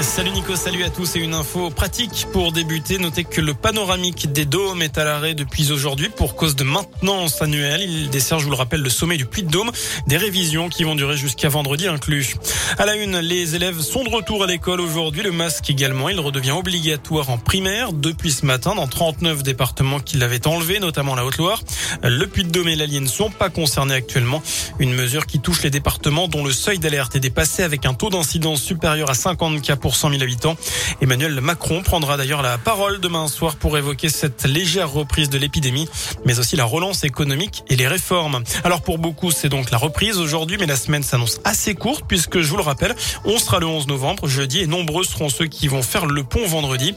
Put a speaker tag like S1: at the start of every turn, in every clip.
S1: Salut Nico, salut à tous et une info pratique pour débuter. Notez que le panoramique des dômes est à l'arrêt depuis aujourd'hui pour cause de maintenance annuelle. Il dessert, je vous le rappelle, le sommet du Puy de Dôme. Des révisions qui vont durer jusqu'à vendredi inclus. À la une, les élèves sont de retour à l'école aujourd'hui. Le masque également, il redevient obligatoire en primaire depuis ce matin dans 39 départements qui l'avaient enlevé, notamment la Haute-Loire. Le Puy de Dôme et l'Allier ne sont pas concernés actuellement. Une mesure qui touche les départements dont le seuil d'alerte est dépassé avec un taux d'incidence supérieur à 50 cas pour 100 000 habitants. Emmanuel Macron prendra d'ailleurs la parole demain soir pour évoquer cette légère reprise de l'épidémie, mais aussi la relance économique et les réformes. Alors pour beaucoup, c'est donc la reprise aujourd'hui, mais la semaine s'annonce assez courte puisque, je vous le rappelle, on sera le 11 novembre, jeudi, et nombreux seront ceux qui vont faire le pont vendredi.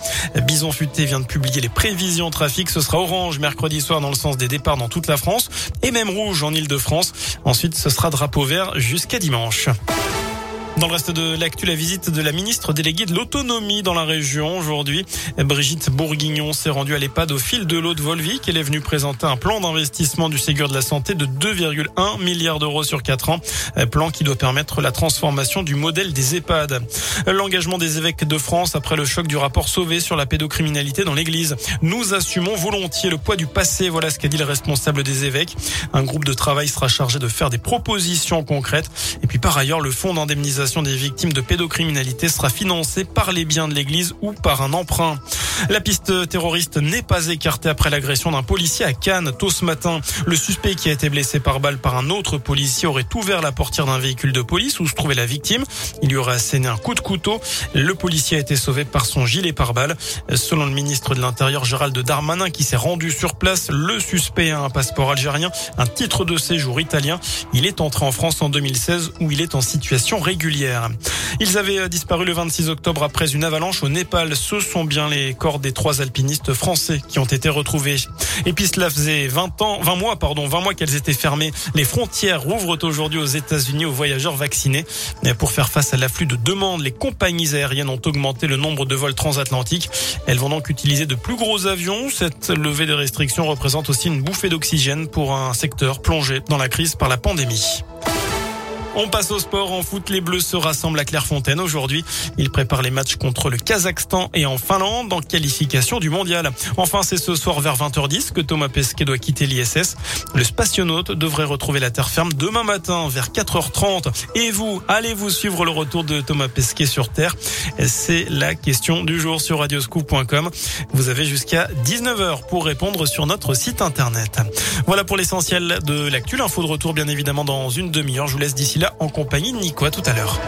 S1: Bison Futé vient de publier les prévisions trafic. Ce sera orange mercredi soir dans le sens des départs dans toute la France et même rouge en Ile-de-France. Ensuite, ce sera drapeau vert jusqu'à dimanche. Dans le reste de l'actu, la visite de la ministre déléguée de l'autonomie dans la région aujourd'hui. Brigitte Bourguignon s'est rendue à l'EHPAD au fil de l'eau de Volvic. Elle est venue présenter un plan d'investissement du Ségur de la Santé de 2,1 milliards d'euros sur 4 ans. Plan qui doit permettre la transformation du modèle des EHPAD. L'engagement des évêques de France après le choc du rapport Sauvé sur la pédocriminalité dans l'église. Nous assumons volontiers le poids du passé. Voilà ce qu'a dit le responsable des évêques. Un groupe de travail sera chargé de faire des propositions concrètes. Et puis par ailleurs, le fonds d'indemnisation des victimes de pédocriminalité sera financée par les biens de l'Église ou par un emprunt. La piste terroriste n'est pas écartée après l'agression d'un policier à Cannes tôt ce matin. Le suspect qui a été blessé par balle par un autre policier aurait ouvert la portière d'un véhicule de police où se trouvait la victime. Il lui aurait asséné un coup de couteau. Le policier a été sauvé par son gilet par balle. Selon le ministre de l'Intérieur Gérald Darmanin qui s'est rendu sur place, le suspect a un passeport algérien, un titre de séjour italien. Il est entré en France en 2016 où il est en situation régulière. Ils avaient euh, disparu le 26 octobre après une avalanche au Népal. Ce sont bien les corps des trois alpinistes français qui ont été retrouvés. Et puis cela faisait 20 ans, 20 mois, pardon, 20 mois qu'elles étaient fermées. Les frontières rouvrent aujourd'hui aux États-Unis aux voyageurs vaccinés. Pour faire face à l'afflux de demandes, les compagnies aériennes ont augmenté le nombre de vols transatlantiques. Elles vont donc utiliser de plus gros avions. Cette levée de restrictions représente aussi une bouffée d'oxygène pour un secteur plongé dans la crise par la pandémie. On passe au sport. En foot, les Bleus se rassemblent à Clairefontaine aujourd'hui. Ils préparent les matchs contre le Kazakhstan et en Finlande en qualification du mondial. Enfin, c'est ce soir vers 20h10 que Thomas Pesquet doit quitter l'ISS. Le spationaute devrait retrouver la terre ferme demain matin vers 4h30. Et vous, allez-vous suivre le retour de Thomas Pesquet sur Terre? C'est la question du jour sur radioscoop.com. Vous avez jusqu'à 19h pour répondre sur notre site internet. Voilà pour l'essentiel de l'actu. L'info de retour, bien évidemment, dans une demi-heure. Je vous laisse d'ici en compagnie de Nico. À tout à l'heure.